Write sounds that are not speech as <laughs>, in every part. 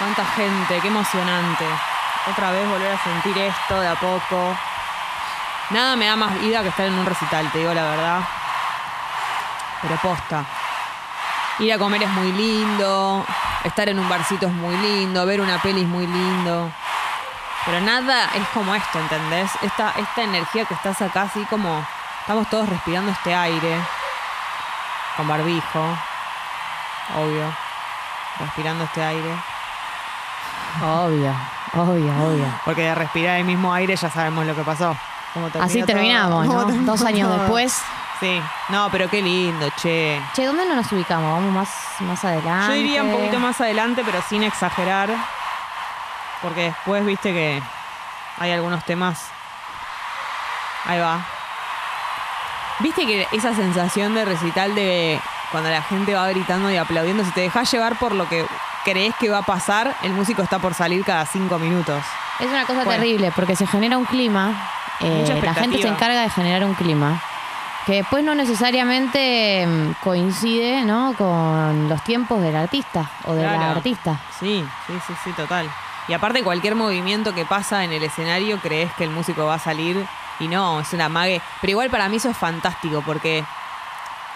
Cuánta gente, qué emocionante. Otra vez volver a sentir esto de a poco. Nada me da más vida que estar en un recital, te digo la verdad. Pero posta. Ir a comer es muy lindo. Estar en un barcito es muy lindo. Ver una peli es muy lindo. Pero nada es como esto, ¿entendés? Esta, esta energía que estás acá, así como estamos todos respirando este aire. Con barbijo. Obvio. Respirando este aire. Obvio, obvio, obvio. Porque de respirar el mismo aire ya sabemos lo que pasó. Terminó Así terminamos, ¿no? terminó Dos años todo. después. Sí. No, pero qué lindo, che. Che, ¿dónde no nos ubicamos? ¿Vamos más, más adelante? Yo iría un poquito más adelante, pero sin exagerar. Porque después, viste que hay algunos temas. Ahí va. Viste que esa sensación de recital de cuando la gente va gritando y aplaudiendo, si te dejas llevar por lo que crees que va a pasar, el músico está por salir cada cinco minutos. Es una cosa Bueno. terrible porque se genera un clima. eh, la gente se encarga de generar un clima que después no necesariamente mm, coincide ¿no? con los tiempos del artista o de la artista. Sí, sí, sí, sí, total. Y aparte cualquier movimiento que pasa en el escenario crees que el músico va a salir y no, es una mague. Pero igual para mí eso es fantástico porque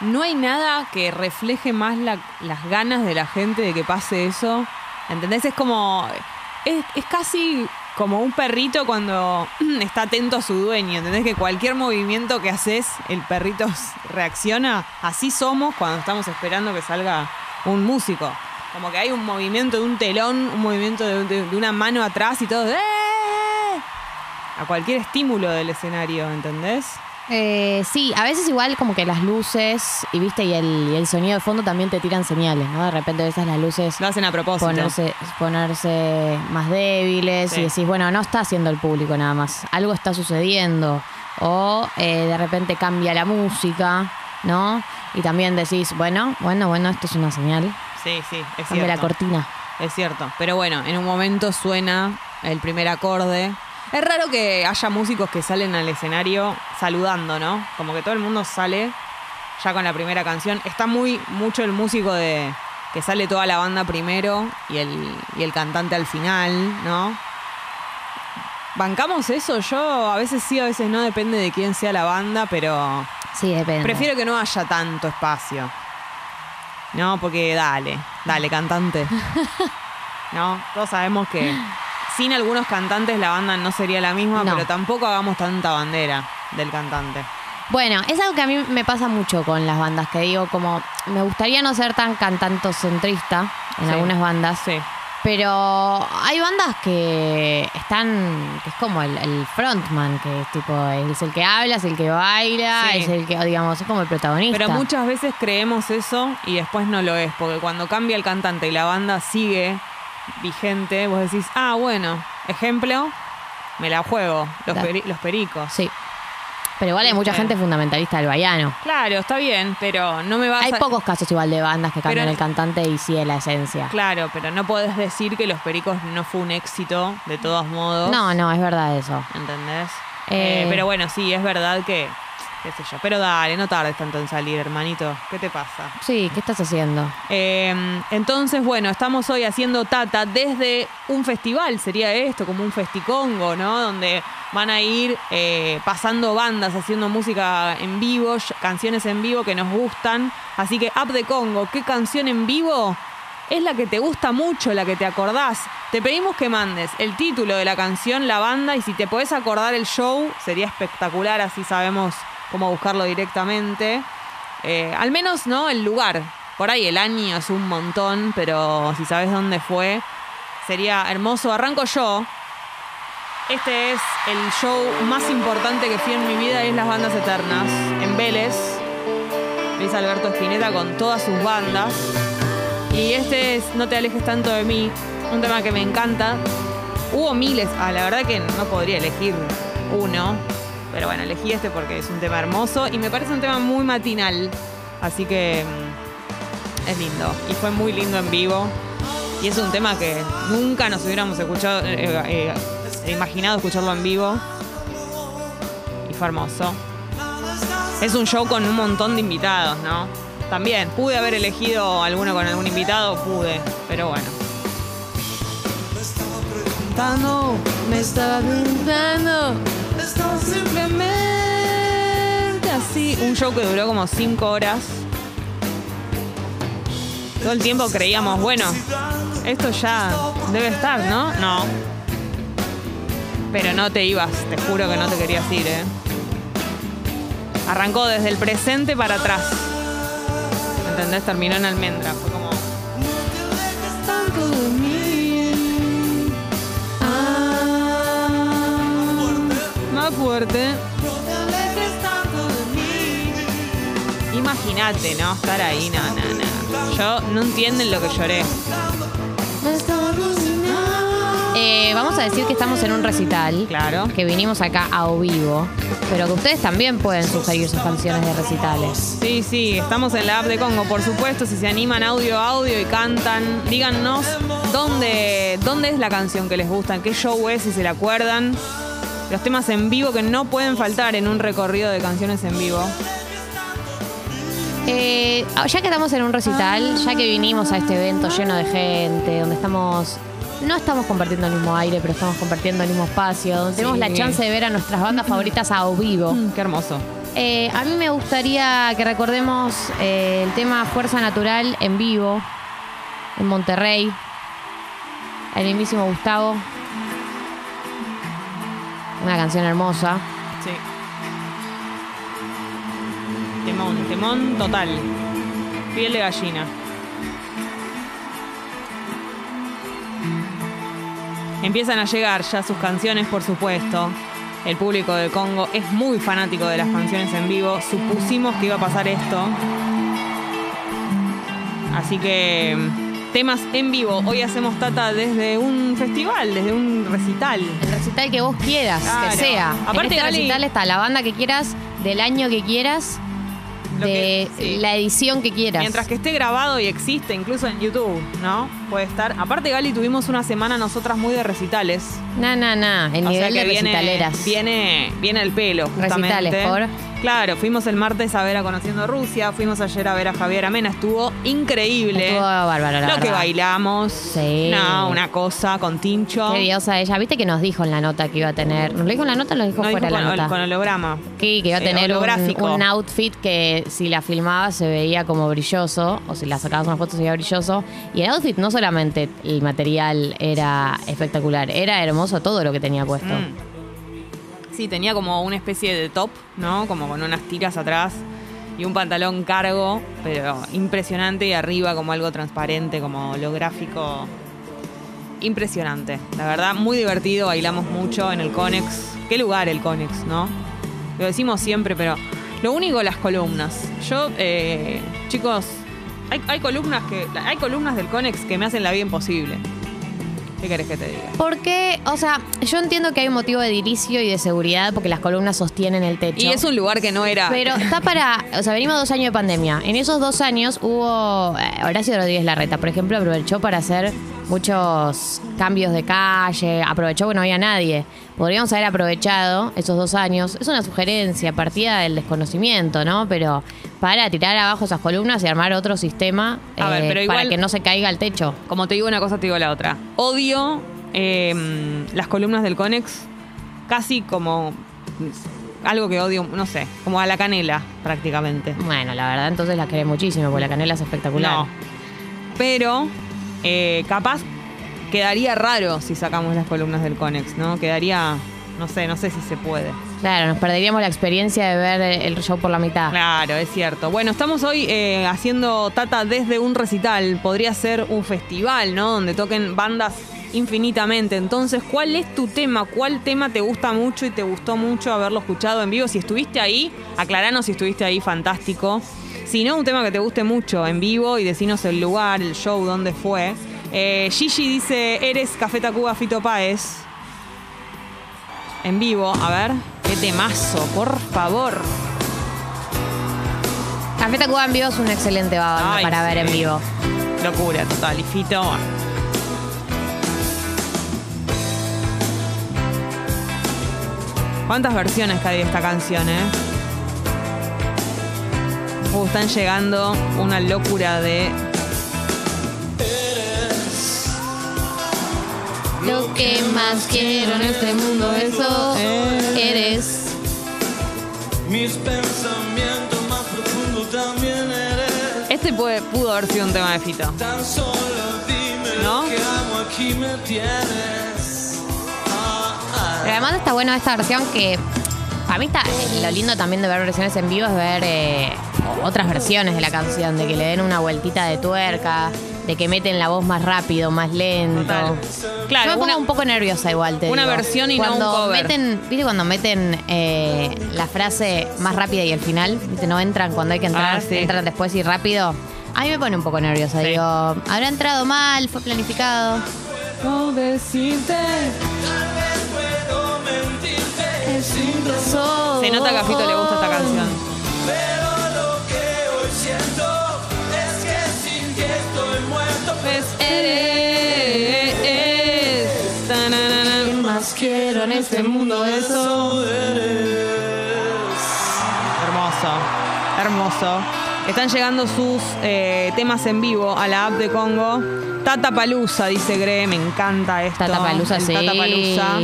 no hay nada que refleje más la- las ganas de la gente de que pase eso. ¿Entendés? Es como... Es, es casi como un perrito cuando <clears throat> está atento a su dueño. ¿Entendés? Que cualquier movimiento que haces, el perrito reacciona. Así somos cuando estamos esperando que salga un músico. Como que hay un movimiento de un telón, un movimiento de, de- una mano atrás y todo. ¡eh! A cualquier estímulo del escenario, ¿entendés? Eh, sí, a veces igual como que las luces y viste y el, y el sonido de fondo también te tiran señales, ¿no? De repente veces las luces Lo hacen a propósito. ponerse, ponerse más débiles Sí. y decís, bueno, no está haciendo el público nada más, algo está sucediendo. O eh, de repente cambia la música, ¿no? Y también decís, bueno, bueno, bueno, esto es una señal. Sí, sí, es Cambia la cierto. cortina. Es cierto. Pero bueno, en un momento suena el primer acorde. Es raro que haya músicos que salen al escenario saludando, ¿no? Como que todo el mundo sale ya con la primera canción. Está muy mucho el músico de que sale toda la banda primero y el, y el cantante al final, ¿no? ¿Bancamos eso? Yo a veces sí, a veces no, depende de quién sea la banda, pero Sí, depende. prefiero que no haya tanto espacio. No, porque dale, dale, cantante. <laughs> No, todos sabemos que sin algunos cantantes la banda no sería la misma, No. pero tampoco hagamos tanta bandera del cantante. Bueno, es algo que a mí me pasa mucho con las bandas, que digo, como me gustaría no ser tan cantantocentrista en Sí. algunas bandas, Sí, pero hay bandas que están, que es como el, el frontman, que es tipo, es el que habla, es el que baila, Sí. es el que, digamos, es como el protagonista. pero muchas veces creemos eso y después no lo es, porque cuando cambia el cantante y la banda sigue vigente, vos decís, ah, bueno, ejemplo, me la juego, los, peri- los pericos. Sí. Pero igual hay mucha Viste. gente fundamentalista del baiano. Claro, está bien, pero no me vas Hay a... pocos casos igual de bandas que cambian Pero- el cantante y sigue la esencia. Claro, pero no podés decir que Los Pericos no fue un éxito, de todos modos. No, no, es verdad eso. ¿Entendés? Eh. Eh, pero bueno, sí, es verdad que, qué sé yo. Pero dale, no tardes tanto en salir, hermanito. ¿Qué te pasa? Sí, ¿qué estás haciendo? Eh, entonces, bueno, estamos hoy haciendo Tata desde un festival, sería esto, como un festicongo, ¿no? Donde van a ir eh, pasando bandas, haciendo música en vivo, canciones en vivo que nos gustan. Así que, App de Congo, ¿qué canción en vivo? Es la que te gusta mucho, la que te acordás. Te pedimos que mandes el título de la canción, la banda, y si te podés acordar el show, sería espectacular, así sabemos cómo buscarlo directamente. Eh, al menos, ¿no? El lugar. Por ahí el año es un montón, pero si sabes dónde fue, sería hermoso. Arranco yo. Este es el show más importante que fui en mi vida, es Las Bandas Eternas, en Vélez. Luis Alberto Spinetta con todas sus bandas. Y este es No te alejes tanto de mí, un tema que me encanta. Hubo miles, ah, la verdad que no podría elegir uno, pero bueno, elegí este porque es un tema hermoso y me parece un tema muy matinal, así que mm, es lindo. Y fue muy lindo en vivo. Y es un tema que nunca nos hubiéramos escuchado, eh, eh, imaginado escucharlo en vivo. Y fue hermoso. Es un show con un montón de invitados, ¿no? También, pude haber elegido alguno con algún invitado, pude, pero bueno. preguntando, me estaba preguntando, simplemente así. Un show que duró como cinco horas. Todo el tiempo creíamos, bueno, esto ya debe estar, ¿no? No. Pero no te ibas, te juro que no te querías ir, ¿eh? Arrancó desde el presente para atrás. ¿Entendés? Terminó en almendra. Fue como. Más fuerte. Imagínate, ¿no? Estar ahí, no, no, no. Yo no entienden lo que lloré. Eh, vamos a decir que estamos en un recital. Claro. Que vinimos acá a o vivo. Pero que ustedes también pueden sugerir sus canciones de recitales. Sí, sí, estamos en la app de Congo, por supuesto. Si se animan audio a audio y cantan, díganos dónde, dónde es la canción que les gusta, en qué show es, si se la acuerdan. Los temas en vivo que no pueden faltar en un recorrido de canciones en vivo. Eh, ya que estamos en un recital, ya que vinimos a este evento lleno de gente, donde estamos. No estamos compartiendo el mismo aire, pero estamos compartiendo el mismo espacio, donde tenemos la chance de ver a nuestras bandas favoritas a vivo. Mm, qué hermoso. Eh, a mí me gustaría que recordemos eh, el tema Fuerza Natural en vivo, en Monterrey, el mismísimo Gustavo. Una canción hermosa. Sí. Temón, temón total. Piel de gallina. Empiezan a llegar ya sus canciones, por supuesto. El público de Congo es muy fanático de las canciones en vivo. Supusimos que iba a pasar esto. Así que temas en vivo. Hoy hacemos Tata desde un festival, desde un recital. El recital que vos quieras, Claro. que sea. Aparte, en este Gali- recital está la banda que quieras, del año que quieras, de que- sí. la edición que quieras. Mientras que esté grabado y existe, incluso en YouTube, ¿no? Puede estar. Aparte, Gali, tuvimos una semana nosotras muy de recitales. Na, na, na. El O sea nivel que de viene, recitaleras. viene, viene el pelo, justamente. Recitales, por. Claro, fuimos el martes a ver a Conociendo Rusia, fuimos ayer a ver a Javier Amena, estuvo increíble. Estuvo bárbaro, la Lo que verdad. bailamos. Sí. No, una cosa con Tincho. Qué diosa ella. Viste que nos dijo en la nota que iba a tener. ¿Nos lo dijo en la nota o lo dijo No, dijo fuera la con, nota? con holograma. Sí, que iba a Eh, tener un, holográfico. un outfit que si la filmaba se veía como brilloso, o si la sacabas una foto se veía brilloso. Y el outfit no solamente el material era espectacular, era hermoso todo lo que tenía puesto. Mm. Sí, tenía como una especie de top, ¿no? Como con unas tiras atrás y un pantalón cargo, pero impresionante y arriba como algo transparente, como holográfico. Impresionante, la verdad, muy divertido, bailamos mucho en el Conex. Qué lugar el Conex, ¿no? Lo decimos siempre, pero lo único las columnas. Yo, eh, chicos, hay, hay columnas que hay columnas del Conex que me hacen la vida imposible. ¿Qué querés que te diga? Porque, o sea, yo entiendo que hay un motivo de edilicio y de seguridad porque las columnas sostienen el techo. Y es un lugar que no era. Pero está para. O sea, venimos dos años de pandemia. En esos dos años hubo. eh, Horacio Rodríguez Larreta, por ejemplo, aprovechó para hacer muchos cambios de calle. Aprovechó que no había nadie. Podríamos haber aprovechado esos dos años. Es una sugerencia, partida del desconocimiento, ¿no? Pero para tirar abajo esas columnas y armar otro sistema A ver, eh, pero para que no se caiga el techo. Como te digo una cosa, te digo la otra. Odio eh, las columnas del Conex casi como algo que odio, no sé, como a la canela prácticamente. Bueno, la verdad, entonces la querés muchísimo porque la canela es espectacular. No. Pero eh, capaz quedaría raro si sacamos las columnas del Conex, ¿no? Quedaría, no sé, no sé si se puede. Claro, nos perderíamos la experiencia de ver el show por la mitad. Claro, es cierto. Bueno, estamos hoy eh, haciendo Tata desde un recital. Podría ser un festival, ¿no? Donde toquen bandas infinitamente. Entonces, ¿cuál es tu tema? ¿Cuál tema te gusta mucho y te gustó mucho haberlo escuchado en vivo? Si estuviste ahí, aclaranos si estuviste ahí, fantástico. Si no, un tema que te guste mucho en vivo y decinos el lugar, el show, dónde fue. Eh, Gigi dice, eres Café Tacuba Fito Páez. En vivo, a ver. Qué temazo, por favor. Café Tacuba en vivo es una excelente banda Ay, para ver en vivo. Locura total. Y Fito. ¿Cuántas versiones que hay de esta canción, eh? Uh, están llegando una locura de. Que más quiero en este mundo, eso eres. Mis pensamientos más profundos también eres. Este puede- pudo haber sido un tema de Fito. Tan solo dime ¿No? lo que amo, aquí me tienes. Ah, ah. Pero además está bueno esta versión que a mí está lo lindo también de ver versiones en vivo es ver eh, otras versiones de la canción, de que le den una vueltita de tuerca, de que meten la voz más rápido, más lento. Total. Yo Claro, me pongo una, un poco nerviosa igual, te una digo. versión y no cuando un cover. Meten, ¿Viste cuando meten eh, la frase más rápida y el final? ¿Viste? No entran cuando hay que entrar, Ah, sí. entran después y rápido. A mí me pone un poco nerviosa. Sí. Digo, ¿habrá entrado mal? ¿Fue planificado? No decirte. Puedo mentirte Se nota que a Fito le gusta esta canción. Pues eres. Tananana. ¿Qué más quiero en este mundo? Eso. Hermoso, hermoso. Están llegando sus eh, temas en vivo a la app de Congo. Tata Palusa, dice Gre, me encanta esto. Tata Palusa, sí. Tata Palusa.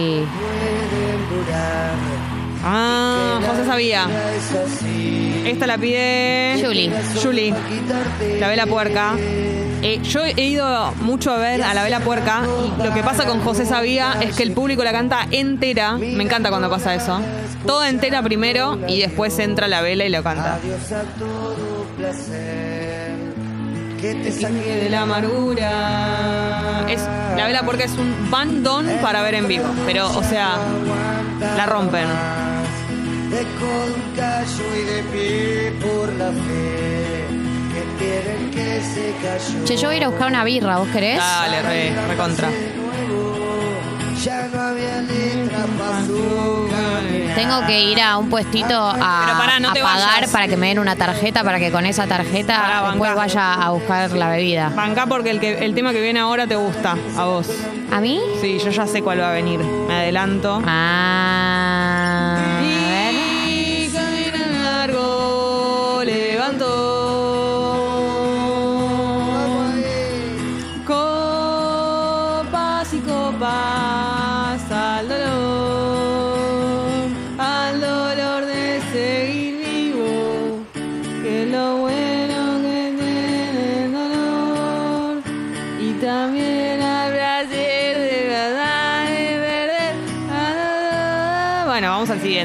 Ah, José sabía. Esta la pide. Julie. Julie. La vela puerca. Eh, yo he ido mucho a ver a la vela puerca y lo que pasa con José Sabía es que el público la canta entera. Me encanta cuando pasa eso. Toda entera primero y después entra la vela y lo canta. Te saqué de la amargura. La vela puerca es un bandón para ver en vivo. Pero, o sea, la rompen. Che, yo voy a ir a buscar una birra, ¿vos querés? Dale, re, re contra. Ya no había letra para su Tengo que ir a un puestito a, Pero pará, no a te pagar vayas. para que me den una tarjeta para que con esa tarjeta Pará, después bancá. vaya a buscar la bebida. Banca porque el, que, el tema que viene ahora te gusta, a vos. ¿A mí? Sí, yo ya sé cuál va a venir. Me adelanto. Ah.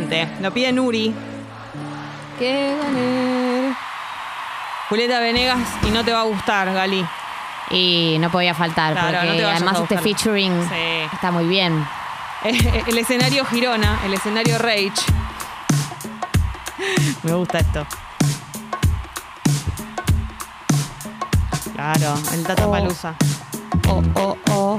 Siguiente. Lo pide Nuri. Que ganar. Julieta Venegas y no te va a gustar, Gali. Y no podía faltar, Claro, no te porque vayas además a este buscar. featuring Sí. está muy bien. <laughs> El escenario Girona, el escenario Rage. Me gusta esto. Claro, el Tata Oh. Palusa. Oh, oh, oh.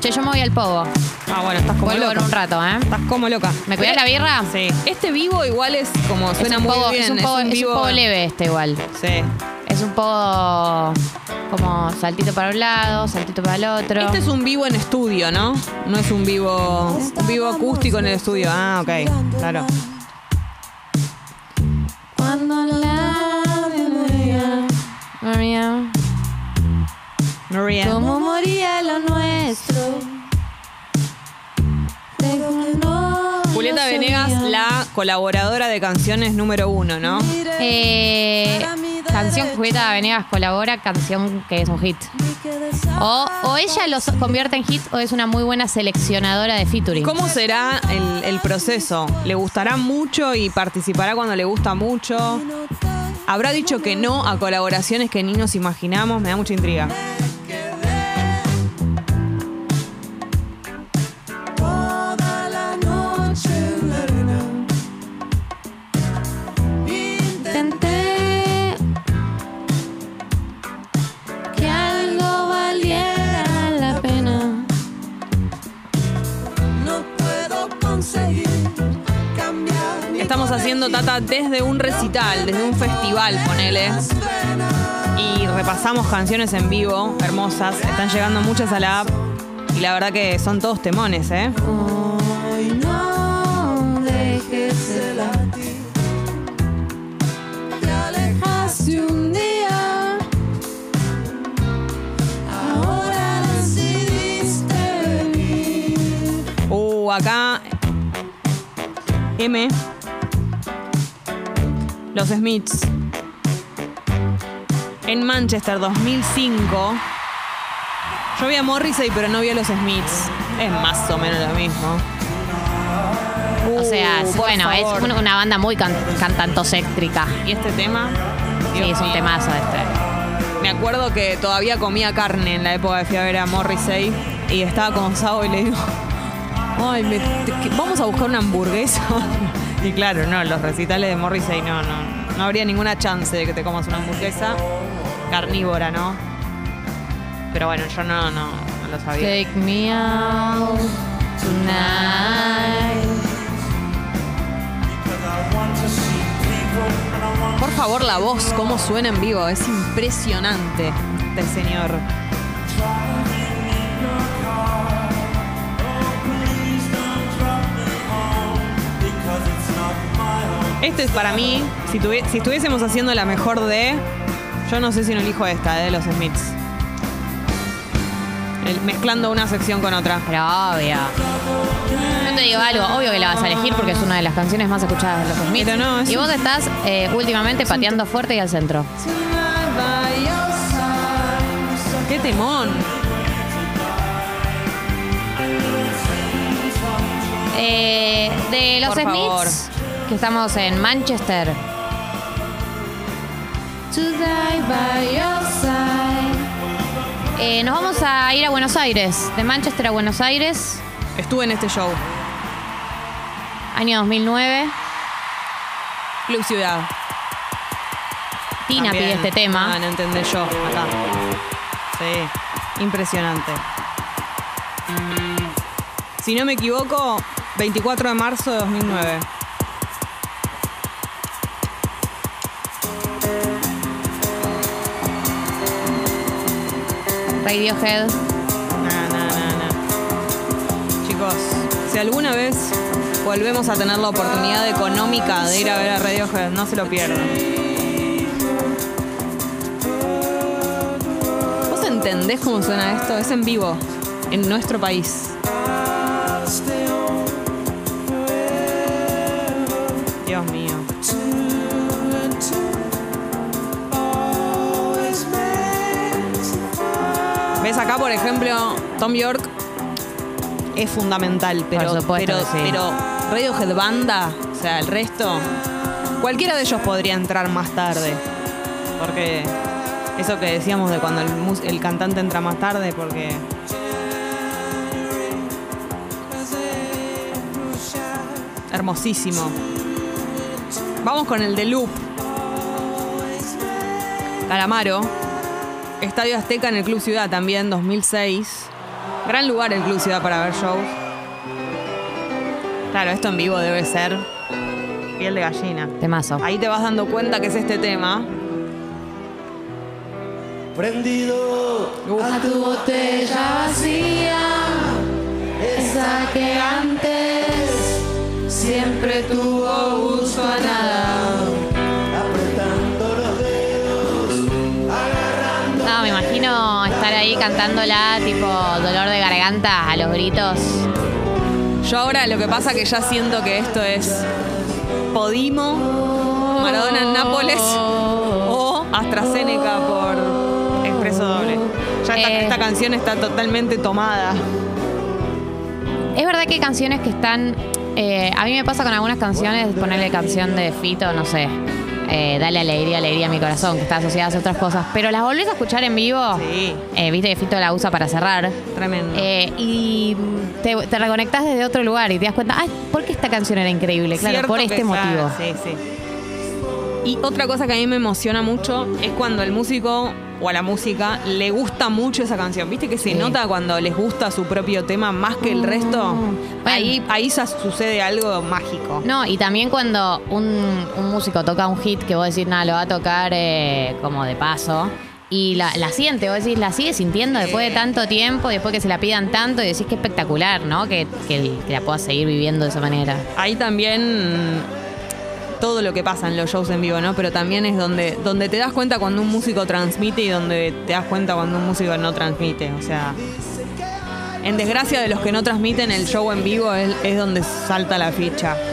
Che, yo me voy al pogo. Ah, bueno, estás como Vuelvo loca. en un rato, ¿eh? Estás como loca. ¿Me cuidas la birra? Sí. Este vivo igual es como Es suena un muy pogo, bien. es un es un vivo. leve este igual. Sí. Es un poco como saltito para un lado, saltito para el otro. Este es un vivo en estudio, ¿no? No es un vivo, un vivo acústico en el estudio. Ah, ok. Claro. Cuando la memoria, María, María. cómo moría lo nuestro. Julieta Venegas, la colaboradora de canciones número uno, ¿no? Eh, canción que Julieta Venegas colabora, canción que es un hit. O, o ella los convierte en hit o es una muy buena seleccionadora de featuring. ¿Cómo será el, el proceso? ¿Le gustará mucho y participará cuando le gusta mucho? ¿Habrá dicho que no a colaboraciones que ni nos imaginamos? Me da mucha intriga. Tata desde un recital, desde un festival, ponele. Y repasamos canciones en vivo, hermosas. Están llegando muchas a la app. Y la verdad que son todos temones, ¿eh? Hoy no dejes de latir. Te alejaste un día. Ahora decidiste venir. acá. M. Los Smiths. En Manchester 2005. Yo vi a Morrissey, pero no vi a los Smiths. Es más o menos lo mismo. O sea, Uh, por bueno, es favor. una, una banda muy can cantantocéntrica. ¿Y este tema? Sí, Dios es un temazo este. Me acuerdo que todavía comía carne en la época que fui a ver a Morrissey y estaba con Sao y le digo, ay, me- te- vamos a buscar una hamburguesa. <laughs> y claro, no, los recitales de Morrissey no, no, no habría ninguna chance de que te comas una hamburguesa carnívora, ¿no? Pero bueno, yo no, no, no lo sabía. Take me out tonight. Por favor, la voz, cómo suena en vivo, es impresionante del señor. Este es para mí, si, tuvi- si estuviésemos haciendo la mejor de, yo no sé si no elijo esta, de los Smiths. El- mezclando una sección con otra. Pero obvio. Yo te digo algo, obvio que la vas a elegir porque es una de las canciones más escuchadas de los Smiths. Pero no, es y un- vos estás eh, últimamente pateando fuerte y al centro. ¡Qué temón! Eh, de los Por Smiths, favor. Que estamos en Manchester. Eh, nos vamos a ir a Buenos Aires, de Manchester a Buenos Aires, Estuve en este show. año 2009. Club Ciudad. Tina También. pide este tema. Ah, no entendé yo. Acá. Sí. Impresionante. Si no me equivoco, 24 de marzo de 2009. Radiohead. No, no, no. Chicos, si alguna vez volvemos a tener la oportunidad económica de ir a ver a Radiohead, no se lo pierdan. ¿Vos entendés cómo suena esto? Es en vivo, en nuestro país. Dios mío. ¿Ves acá, por ejemplo, Tom York es fundamental, pero, Por supuesto pero, sí. pero Radiohead banda, o sea, el resto, cualquiera de ellos podría entrar más tarde, porque eso que decíamos de cuando el, mus- el cantante entra más tarde, porque hermosísimo. Vamos con el de Loop. Calamaro. Estadio Azteca en el Club Ciudad también, 2006. Gran lugar el Club Ciudad para ver shows. Claro, esto en vivo debe ser piel de gallina. Temazo. Ahí te vas dando cuenta que es este tema. Prendido A tu botella vacía, esa que antes siempre tuvo cantándola tipo dolor de garganta a los gritos. Yo ahora lo que pasa que ya siento que esto es Podimo, Maradona en Nápoles o AstraZeneca por Expreso Doble. Ya esta, Eh. esta canción está totalmente tomada. Es verdad que hay canciones que están. eh, a mí me pasa con algunas canciones, ponerle canción de Fito, no sé. Eh, dale alegría, alegría a mi corazón, que está asociada a otras cosas. Pero las volvés a escuchar en vivo. Sí, eh, Viste que Fito la usa para cerrar. tremendo. eh, y te, te reconectás desde otro lugar y te das cuenta, ay, ¿por qué esta canción era increíble? Claro, Cierto por este sea- motivo. Sí, sí. Y otra cosa que a mí me emociona mucho es cuando al músico o a la música le gusta mucho esa canción. ¿Viste que se Sí. nota cuando les gusta su propio tema más que el resto? Ahí, ahí ya sucede algo mágico. No, y también cuando un, un músico toca un hit que vos decís, nada, lo va a tocar eh, como de paso. Y la, la siente, vos decís, la sigue sintiendo después de tanto tiempo, después que se la pidan tanto, y decís que espectacular, ¿no? Que, que, que la puedas seguir viviendo de esa manera. Ahí también todo lo que pasa en los shows en vivo, ¿no? Pero también es donde, donde te das cuenta cuando un músico transmite y donde te das cuenta cuando un músico no transmite. O sea, En desgracia de los que no transmiten el show en vivo es, es donde salta la ficha. <laughs>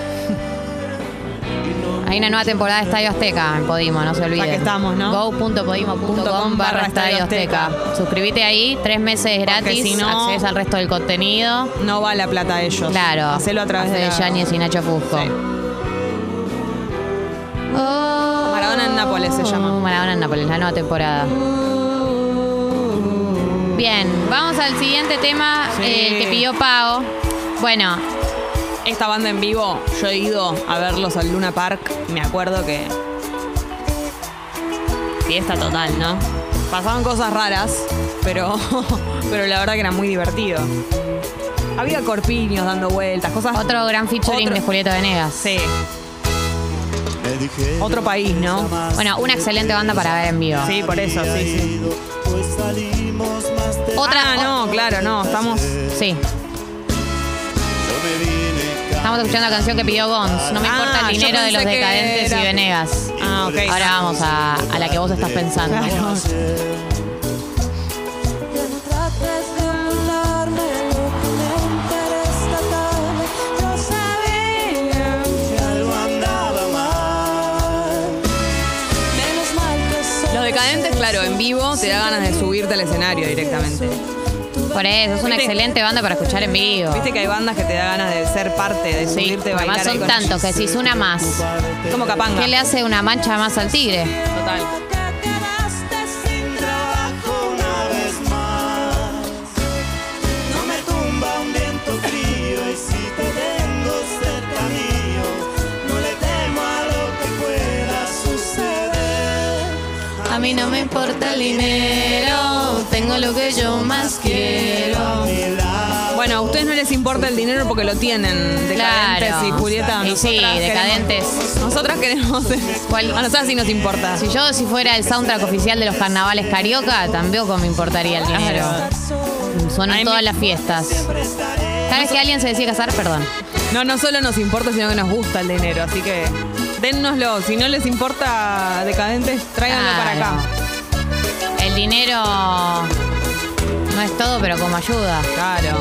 Hay una nueva temporada de Estadio Azteca en Podimo, no se olviden. que estamos, ¿no? go.podimo.com barra Estadio Azteca. Suscríbete ahí, tres meses gratis, si no- accedes al resto del contenido. No va la plata a ellos. Claro. Hacelo a través de de la- y Nacho Fusco. Sí. Oh. Maradona en Nápoles se llama. Maradona en Nápoles, la nueva temporada. Bien, vamos al siguiente tema, Sí. el que pidió Pau. Bueno, Esta banda en vivo, yo he ido a verlos al Luna Park. Me acuerdo que. Fiesta total, ¿no? Pasaban cosas raras, pero, <laughs> pero la verdad que era muy divertido. Había corpiños dando vueltas, cosas. otro gran featuring Otro- de Julieta Venegas. Sí, otro país, ¿no? Bueno, una excelente banda para ver en vivo. Sí, por eso, sí, sí. Otra, Ah, no, claro, no, estamos. Sí. Estamos escuchando la canción que pidió Gons. No me Ah, importa el dinero de los decadentes era- y Venegas. Ah, ok. Ahora vamos a, a la que vos estás pensando. Claro. Claro, en vivo te da ganas de subirte al escenario directamente. Por eso, es una ¿Viste? excelente banda para escuchar en vivo. Viste que hay bandas que te da ganas de ser parte, de Sí, subirte, bailar además ahí son con tantos que si es una más. Como capanga. ¿Qué le hace una mancha más al tigre? Total. Importa el dinero, tengo lo que yo más quiero. Bueno, a ustedes no les importa el dinero porque lo tienen. Decadentes Claro. y Julieta. Y sí, nosotras decadentes. queremos- nosotras queremos. ¿Cuál? A nosotras sí nos importa. Si yo si fuera el soundtrack oficial de los carnavales carioca, tampoco me importaría el dinero. Ay, todas las fiestas. Vez que alguien se decide casar, perdón. No, no solo nos importa, sino que nos gusta el dinero. Así que dennoslo. Si no les importa decadentes, tráiganlo para acá. El dinero no es todo, pero como ayuda. Claro.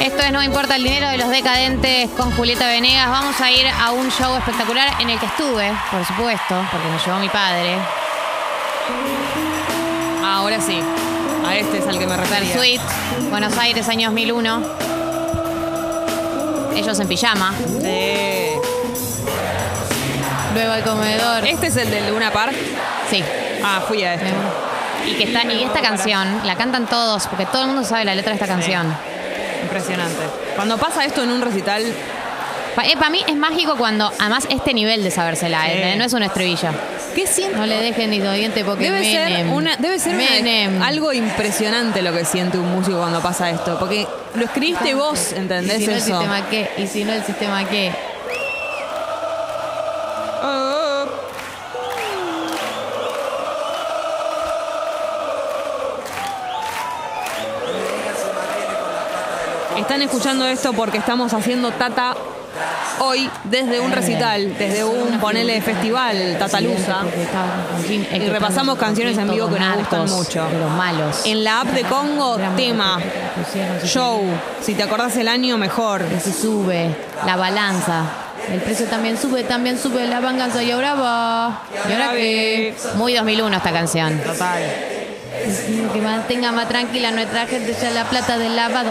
Esto es No importa el dinero de los decadentes con Julieta Venegas. Vamos a ir a un show espectacular en el que estuve, por supuesto, porque me llevó mi padre. Ahora sí. A este es al que me refería. Versuit, Buenos Aires, año 2001. Ellos en pijama. Sí. Luego al comedor. Este es el de Luna Park. Sí. Ah, fui a este. Y que está, y esta canción la cantan todos, porque todo el mundo sabe la letra de esta canción. Impresionante. Cuando pasa esto en un recital, Para mí es mágico cuando, además, este nivel de sabérsela, Sí. ¿eh? no es un estribillo. ¿qué siente? No le dejen ni diente porque Debe ser, Menem. una, debe ser una- Menem. algo impresionante lo que siente un músico cuando pasa esto. Porque lo escribiste vos, ¿entendés ¿Y si no el eso? sistema qué? ¿Y si no el sistema qué? Están escuchando esto porque estamos haciendo Tata hoy desde un recital, desde un, ponele, festival, Tatalusa. Y repasamos canciones en vivo que nos gustan mucho. Malos. En la app de Congo, tema, show. Si te acordás el año, mejor. Se sube la balanza. El precio también sube, también sube la venganza y ahora va. ¿Y ahora qué? Muy 2001 esta canción. Total. Que mantenga más tranquila nuestra gente ya la plata del lavado.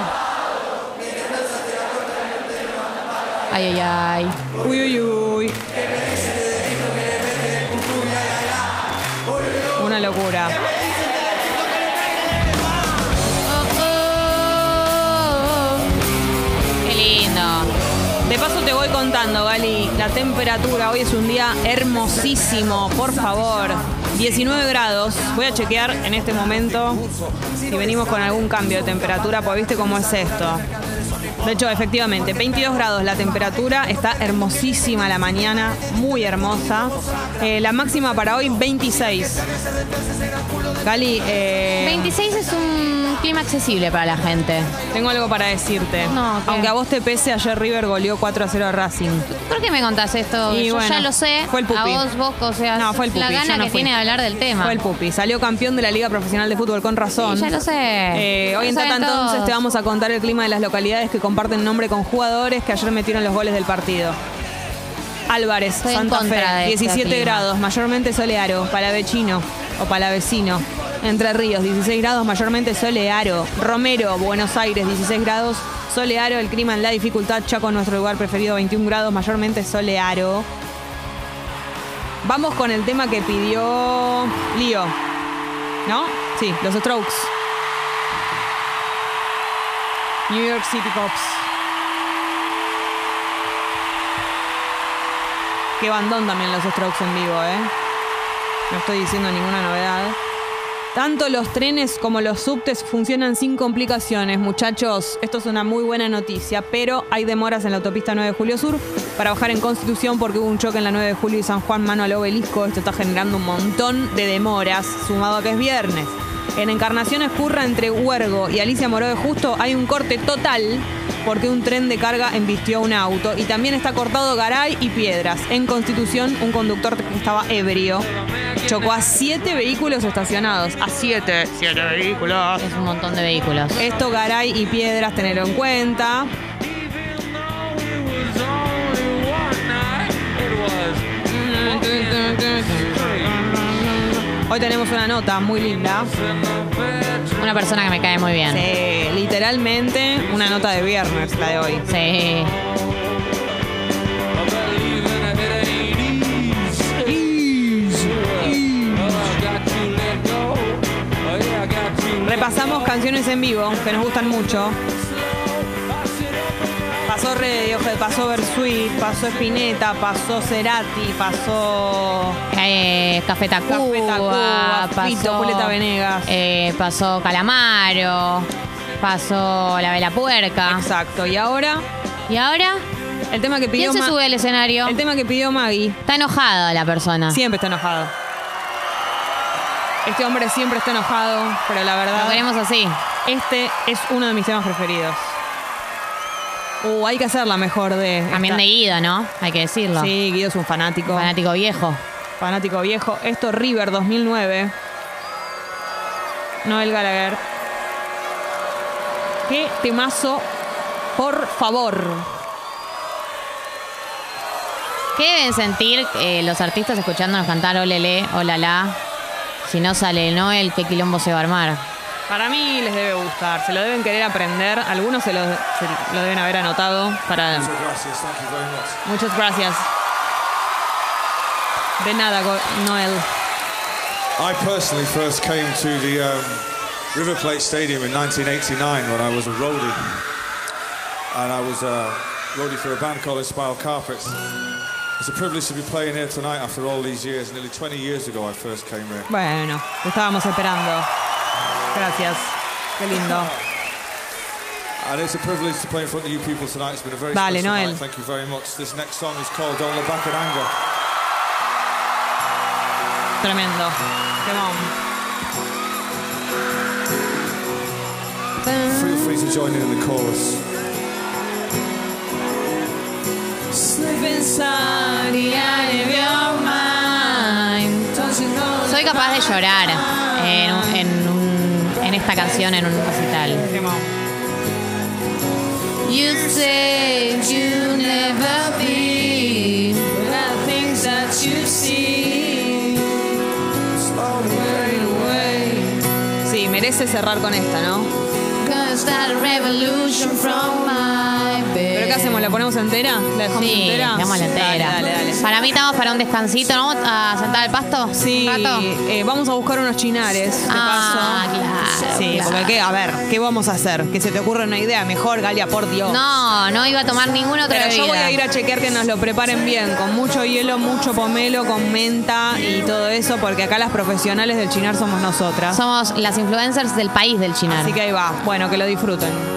Ay, ay, ay. Uy, uy, uy. Una locura. Qué lindo. De paso te voy contando, Gali, la temperatura. Hoy es un día hermosísimo, por favor. 19 grados. Voy a chequear en este momento si venimos con algún cambio de temperatura, porque viste cómo es esto. De hecho, efectivamente, 22 grados la temperatura, está hermosísima la mañana, muy hermosa. Eh, la máxima para hoy, 26. Gali, eh, 26 es un clima accesible para la gente. tengo algo para decirte. No, ¿qué? Aunque a vos te pese, ayer River goleó 4 a 0 a Racing. ¿Por qué me contás esto? Y Yo bueno, ya lo sé. fue el pupi. A vos, vos, o sea, No, fue el la pupi, gana yo no que fui. tiene de hablar del tema. Fue el Pupi. Salió campeón de la Liga Profesional de Fútbol con razón. Sí, ya lo sé. Eh, hoy Lo en Tata entonces te vamos a contar el clima de las localidades que comparten nombre con jugadores que ayer metieron los goles del partido. Álvarez, Estoy Santa Fe, de este 17 clima. grados, mayormente soleado, palavecino o palavecino. Entre Ríos, 16 grados, mayormente soleado. Romero, Buenos Aires, 16 grados, soleado. El clima en la dificultad, Chaco, nuestro lugar preferido, 21 grados, mayormente soleado. Vamos con el tema que pidió Lío. ¿No? Sí, los Strokes. New York City Cops. Qué bandón también los Strokes en vivo, ¿eh? No estoy diciendo ninguna novedad. Tanto los trenes como los subtes funcionan sin complicaciones, muchachos. Esto es una muy buena noticia, pero hay demoras en la autopista 9 de Julio Sur para bajar en Constitución porque hubo un choque en la 9 de Julio y San Juan mano al obelisco. Esto está generando un montón de demoras, sumado a que es viernes. En Encarnación Escurra entre Huergo y Alicia Moró de Justo hay un corte total porque un tren de carga embistió un auto y también está cortado Garay y Piedras. En Constitución, un conductor que estaba ebrio chocó a siete vehículos estacionados. A siete, siete vehículos. Es un montón de vehículos. Esto Garay y Piedras, tenerlo en cuenta. Hoy tenemos una nota muy linda. Una persona que me cae muy bien. Sí, literalmente una nota de viernes, la de hoy. Sí. Repasamos canciones en vivo que nos gustan mucho. Pasó Radiohead, pasó Versuit, pasó Spinetta, pasó Cerati, pasó Eh, Café Tacuba, Café Tacuba, Fito, pasó, Julieta Venegas. eh, pasó Calamaro, pasó La Vela Puerca. Exacto. Y ahora, Y ahora, el tema que pidió ¿quién se Ma- sube al escenario? El tema que pidió Maggie. Está enojada la persona. Siempre está enojado. Este hombre siempre está enojado, pero la Lo verdad, queremos así. este es uno de mis temas preferidos. Uh, hay que hacerla mejor de. También de Guido, ¿no? Hay que decirlo. Sí, Guido es un fanático. Fanático viejo. Fanático viejo. Esto River 2009. Noel Gallagher. Qué temazo. Por favor. ¿Qué deben sentir eh, los artistas escuchándonos cantar Olele, Olala? Si no sale el Noel, ¿qué quilombo se va a armar? Para mí les debe gustar. Se lo deben querer aprender. Algunos se lo, se lo deben haber anotado para. Muchas gracias, thank you very much. Muchas gracias. De nada, Noel. I personally first came to the um, River Plate Stadium in 1989 when I was a roadie. And I was a roadie for a band called Inspiral Carpets. It's a privilege to be playing here tonight after all these years. Nearly 20 years ago I first came here. Bueno, lo estábamos esperando. Gracias. Qué lindo. And it's a privilege to play in front of you people tonight. It's been a very Vale, special Noel. night. Thank you very much. This next song is called Don't Look Back in Anger. Tremendo. Temón. Feel free to join in in the chorus. Soy capaz de llorar en, un- en un- en esta canción en un recital. You say you never be the things that you see. Sí, merece cerrar con esta, ¿no? Gonna start a revolution from my bed. ¿Pero qué hacemos? ¿La ponemos entera? ¿La dejamos Sí, entera? dejámosla entera. Dale, dale, dale. Para mí estamos para un descansito, ¿no? A sentar al pasto. Sí, eh, vamos a buscar unos chinares. Ah, paso. claro, Sí, claro. porque ¿qué? a ver, ¿qué vamos a hacer? Que se te ocurra una idea mejor, Galia, por Dios. No, no iba a tomar ninguna otra Pero yo voy a ir a chequear que nos lo preparen bien, con mucho hielo, mucho pomelo, con menta y todo eso, porque acá las profesionales del chinar somos nosotras. Somos las influencers del país del Chinar. Así que ahí va. Bueno, que lo disfruten.